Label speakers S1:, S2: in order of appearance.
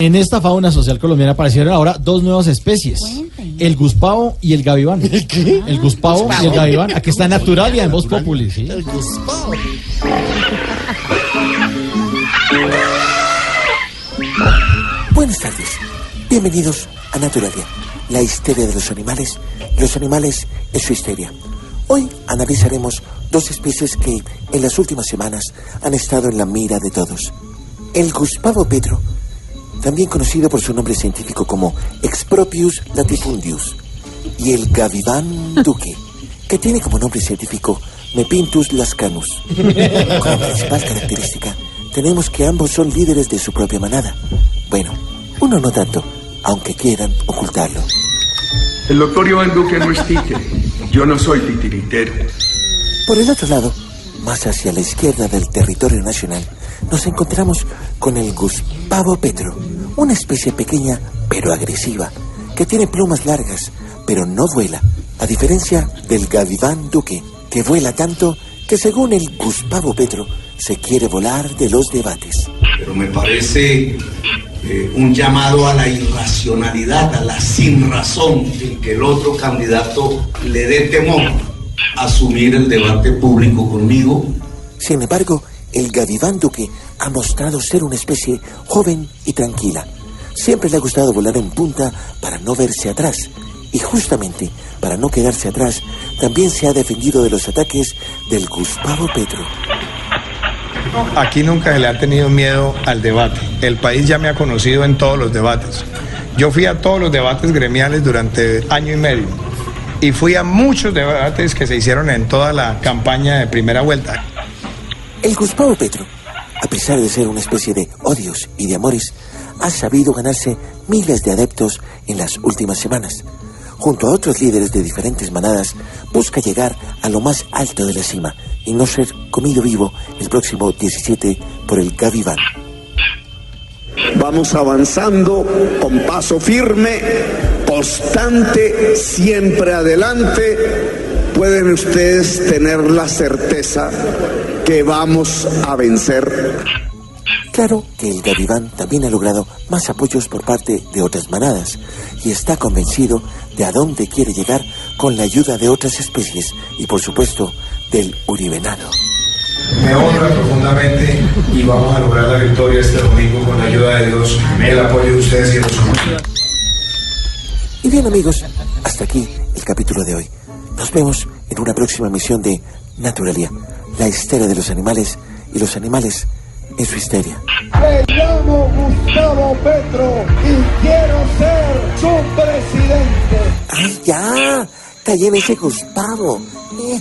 S1: En esta fauna social colombiana aparecieron ahora dos nuevas especies: el guspavo y el gaviván. ¿El
S2: qué?
S1: El guspavo y el gaviván. Aquí está Naturalia en Voz Populi. ¿sí?
S2: El guspavo.
S3: Buenas tardes. Bienvenidos a Naturalia, la histeria de los animales, los animales en su histeria. Hoy analizaremos dos especies que en las últimas semanas han estado en la mira de todos. El Guspavo petro, también conocido por su nombre científico como Expropius latifundius, y el Gaviván duque, que tiene como nombre científico Mepintus lascanus. Como principal característica, tenemos que ambos son líderes de su propia manada. Bueno, uno no tanto, aunque quieran ocultarlo.
S4: El doctor Iván Duque no es títere. Yo no soy titiritero.
S3: Por el otro lado, más hacia la izquierda del territorio nacional, nos encontramos con el Guspavo petro, una especie pequeña pero agresiva, que tiene plumas largas, pero no vuela, a diferencia del Gaviván Duque, que vuela tanto que según el Guspavo petro, se quiere volar de los debates.
S5: Pero me parece eh, un llamado a la irracionalidad, a la sin razón, en que el otro candidato le dé temor a asumir el debate público conmigo.
S3: Sin embargo, el Gaviván Duque ha mostrado ser una especie joven y tranquila. Siempre le ha gustado volar en punta para no verse atrás. Y justamente para no quedarse atrás, también se ha defendido de los ataques del Guspavo Petro.
S6: Aquí nunca se le ha tenido miedo al debate. El país ya me ha conocido en todos los debates. Yo fui a todos los debates gremiales durante año y medio. Y fui a muchos debates que se hicieron en toda la campaña de primera vuelta.
S3: El Guspavo Petro, a pesar de ser una especie de odios y de amores, ha sabido ganarse miles de adeptos en las últimas semanas. Junto a otros líderes de diferentes manadas, busca llegar a lo más alto de la cima y no ser comido vivo el próximo 17 por el Gaviván.
S7: Vamos avanzando con paso firme, constante, siempre adelante. Pueden ustedes tener la certeza que vamos a vencer.
S3: Claro que el Gaviván también ha logrado más apoyos por parte de otras manadas y está convencido de a dónde quiere llegar con la ayuda de otras especies y por supuesto del uribenado.
S6: Me honra profundamente y vamos a lograr la victoria este domingo con la ayuda de Dios, el apoyo de ustedes y de los humanos.
S3: Y bien amigos, hasta aquí el capítulo de hoy. Nos vemos en una próxima emisión de Naturalia, la histeria de los animales y los animales en su histeria.
S8: Me llamo Gustavo Petro y quiero ser su presidente.
S3: ¡Ay, ya! En ese Gustavo. Eh.